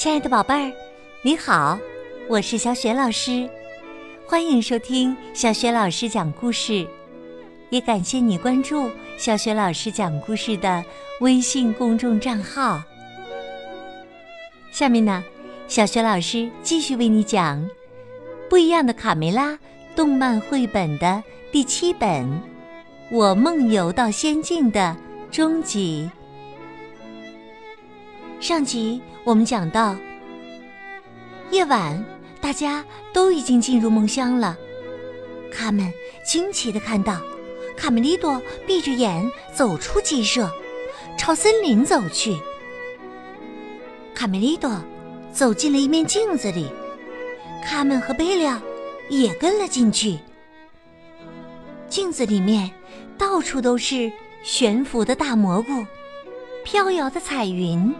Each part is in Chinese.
亲爱的宝贝儿，你好，我是小雪老师，欢迎收听小雪老师讲故事，也感谢你关注小雪老师讲故事的微信公众账号。下面呢，小雪老师继续为你讲《不一样的卡梅拉》动漫绘本的第七本《我梦游到仙境》的终集。上集我们讲到，夜晚大家都已经进入梦乡了。卡门惊奇的看到，卡梅利多闭着眼走出鸡舍，朝森林走去。卡梅利多走进了一面镜子里，卡门和贝利奥也跟了进去。镜子里面到处都是悬浮的大蘑菇，飘摇的彩云。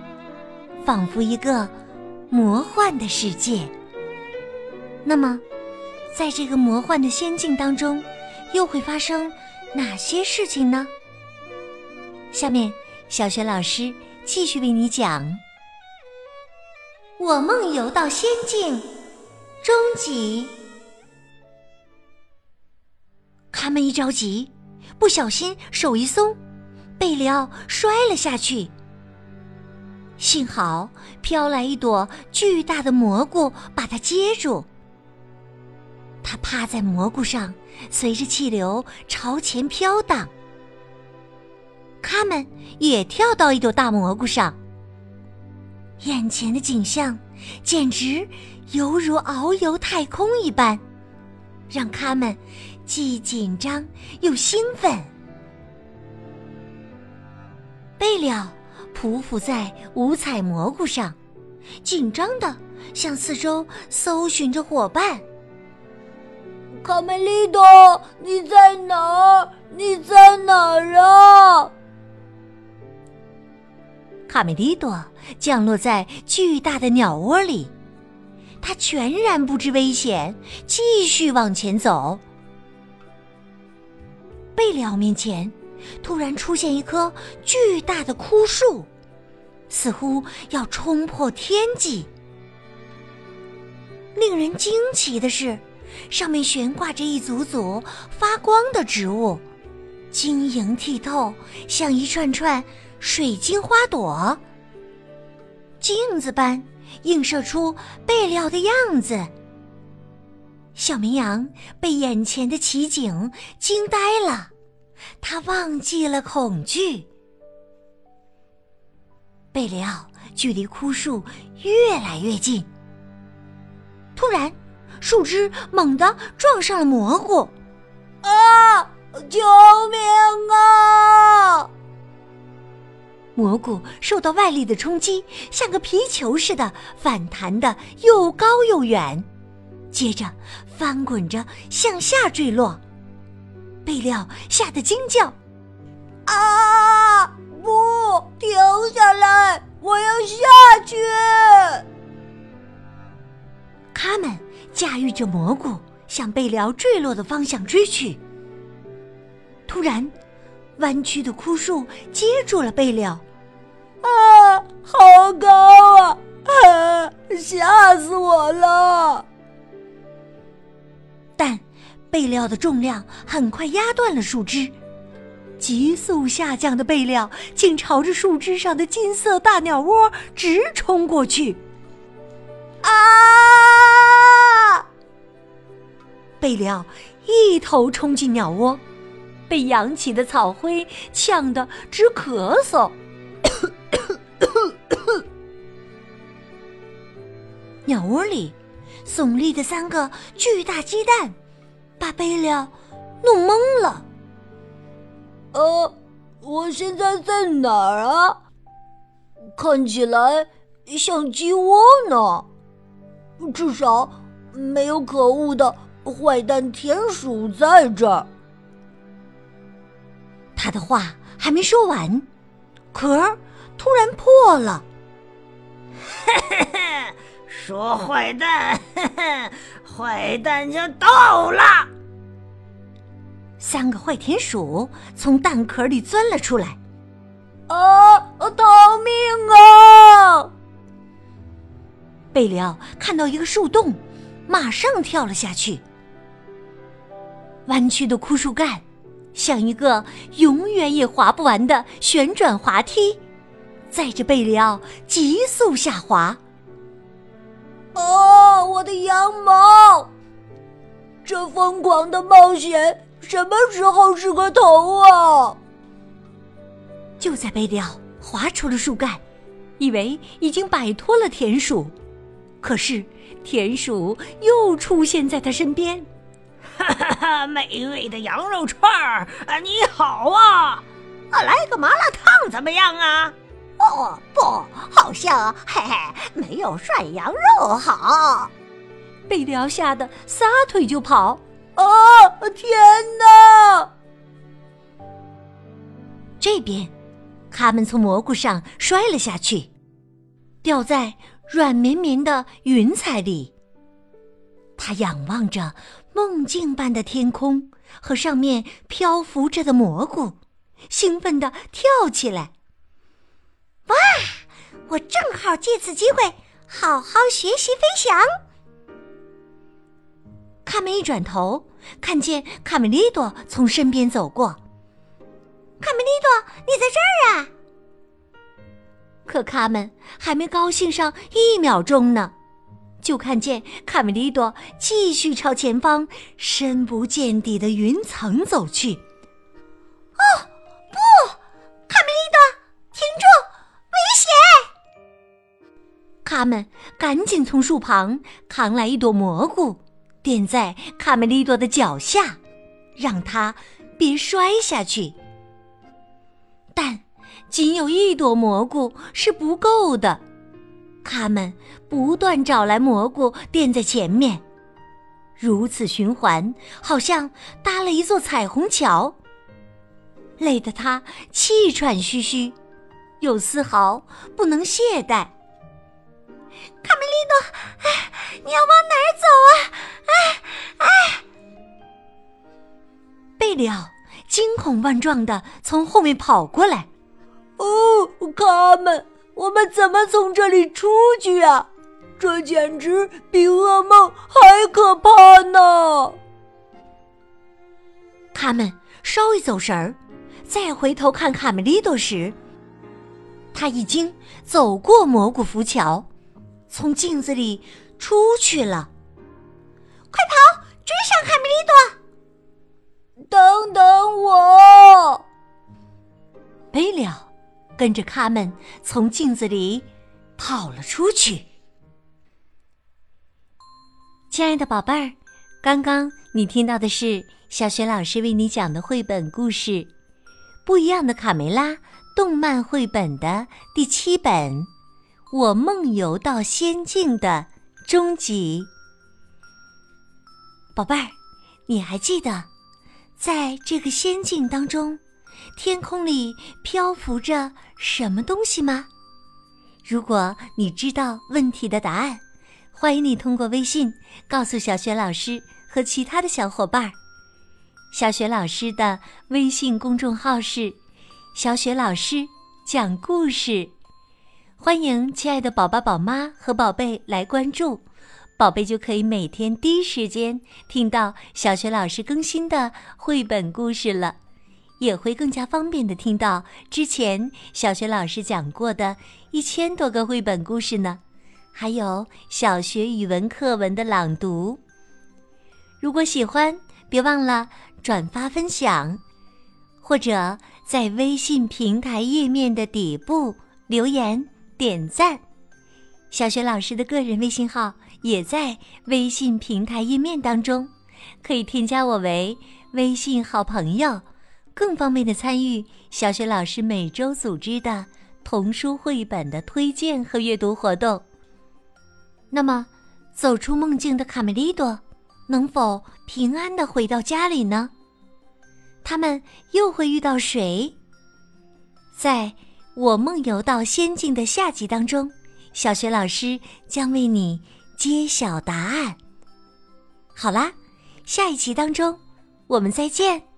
仿佛一个魔幻的世界。那么，在这个魔幻的仙境当中，又会发生哪些事情呢？下面，小雪老师继续为你讲《我梦游到仙境》终极。他们一着急，不小心手一松，贝里奥摔了下去。幸好飘来一朵巨大的蘑菇，把它接住。它趴在蘑菇上，随着气流朝前飘荡。他们也跳到一朵大蘑菇上。眼前的景象简直犹如遨游太空一般，让他们既紧张又兴奋。贝了。匍匐在五彩蘑菇上，紧张的向四周搜寻着伙伴。卡梅利多，你在哪儿？你在哪儿啊？卡梅利多降落在巨大的鸟窝里，他全然不知危险，继续往前走。贝里奥面前。突然出现一棵巨大的枯树，似乎要冲破天际。令人惊奇的是，上面悬挂着一组组发光的植物，晶莹剔透，像一串串水晶花朵，镜子般映射出贝料的样子。小绵羊被眼前的奇景惊呆了。他忘记了恐惧。贝里奥距离枯树越来越近。突然，树枝猛地撞上了蘑菇，啊！救命啊！蘑菇受到外力的冲击，像个皮球似的反弹的又高又远，接着翻滚着向下坠落。贝料吓得惊叫：“啊！不，停下来！我要下去！”他们驾驭着蘑菇向贝辽坠落的方向追去。突然，弯曲的枯树接住了贝辽。啊，好高啊！啊，吓死我了！但。贝料的重量很快压断了树枝，急速下降的贝料竟朝着树枝上的金色大鸟窝直冲过去。啊！贝料一头冲进鸟窝，被扬起的草灰呛得直咳嗽。鸟窝里耸立的三个巨大鸡蛋。把贝了弄懵了。呃，我现在在哪儿啊？看起来像鸡窝呢。至少没有可恶的坏蛋田鼠在这儿。他的话还没说完，壳突然破了。说坏蛋，坏蛋就到了。三个坏田鼠从蛋壳里钻了出来。啊！逃命啊！贝里奥看到一个树洞，马上跳了下去。弯曲的枯树干像一个永远也滑不完的旋转滑梯，载着贝里奥急速下滑。哦，我的羊毛！这疯狂的冒险什么时候是个头啊？就在贝里奥滑出了树干，以为已经摆脱了田鼠，可是田鼠又出现在他身边。哈哈哈！美味的羊肉串儿啊，你好啊！啊，来个麻辣烫怎么样啊？哦，不，好像嘿嘿，没有涮羊肉好。贝里奥吓得撒腿就跑。啊！天哪！这边，他们从蘑菇上摔了下去，掉在软绵绵的云彩里。他仰望着梦境般的天空和上面漂浮着的蘑菇，兴奋地跳起来。哇！我正好借此机会好好学习飞翔。卡门一转头，看见卡梅利多从身边走过。卡梅利多，你在这儿啊？可卡门还没高兴上一秒钟呢，就看见卡梅利多继续朝前方深不见底的云层走去。哦，不！卡梅利多，停住！危险！卡门赶紧从树旁扛来一朵蘑菇，垫在卡梅利多的脚下，让他别摔下去。但仅有一朵蘑菇是不够的，他们不断找来蘑菇垫在前面，如此循环，好像搭了一座彩虹桥。累得他气喘吁吁。又丝毫不能懈怠。卡梅利多，哎，你要往哪儿走啊？哎哎！贝里奥惊恐万状的从后面跑过来。哦，卡门，我们怎么从这里出去啊？这简直比噩梦还可怕呢！卡门稍一走神儿，再回头看卡梅利多时。他已经走过蘑菇浮桥，从镜子里出去了。快跑，追上卡梅利多！等等我！贝利奥跟着卡门从镜子里跑了出去。亲爱的宝贝儿，刚刚你听到的是小雪老师为你讲的绘本故事《不一样的卡梅拉》。动漫绘本的第七本《我梦游到仙境的终极》，宝贝儿，你还记得，在这个仙境当中，天空里漂浮着什么东西吗？如果你知道问题的答案，欢迎你通过微信告诉小雪老师和其他的小伙伴儿。小雪老师的微信公众号是。小雪老师讲故事，欢迎亲爱的宝宝、宝妈和宝贝来关注，宝贝就可以每天第一时间听到小学老师更新的绘本故事了，也会更加方便的听到之前小学老师讲过的一千多个绘本故事呢，还有小学语文课文的朗读。如果喜欢，别忘了转发分享，或者。在微信平台页面的底部留言点赞，小雪老师的个人微信号也在微信平台页面当中，可以添加我为微信好朋友，更方便的参与小雪老师每周组织的童书绘本的推荐和阅读活动。那么，走出梦境的卡梅利多能否平安的回到家里呢？他们又会遇到谁？在我梦游到仙境的下集当中，小学老师将为你揭晓答案。好啦，下一集当中，我们再见。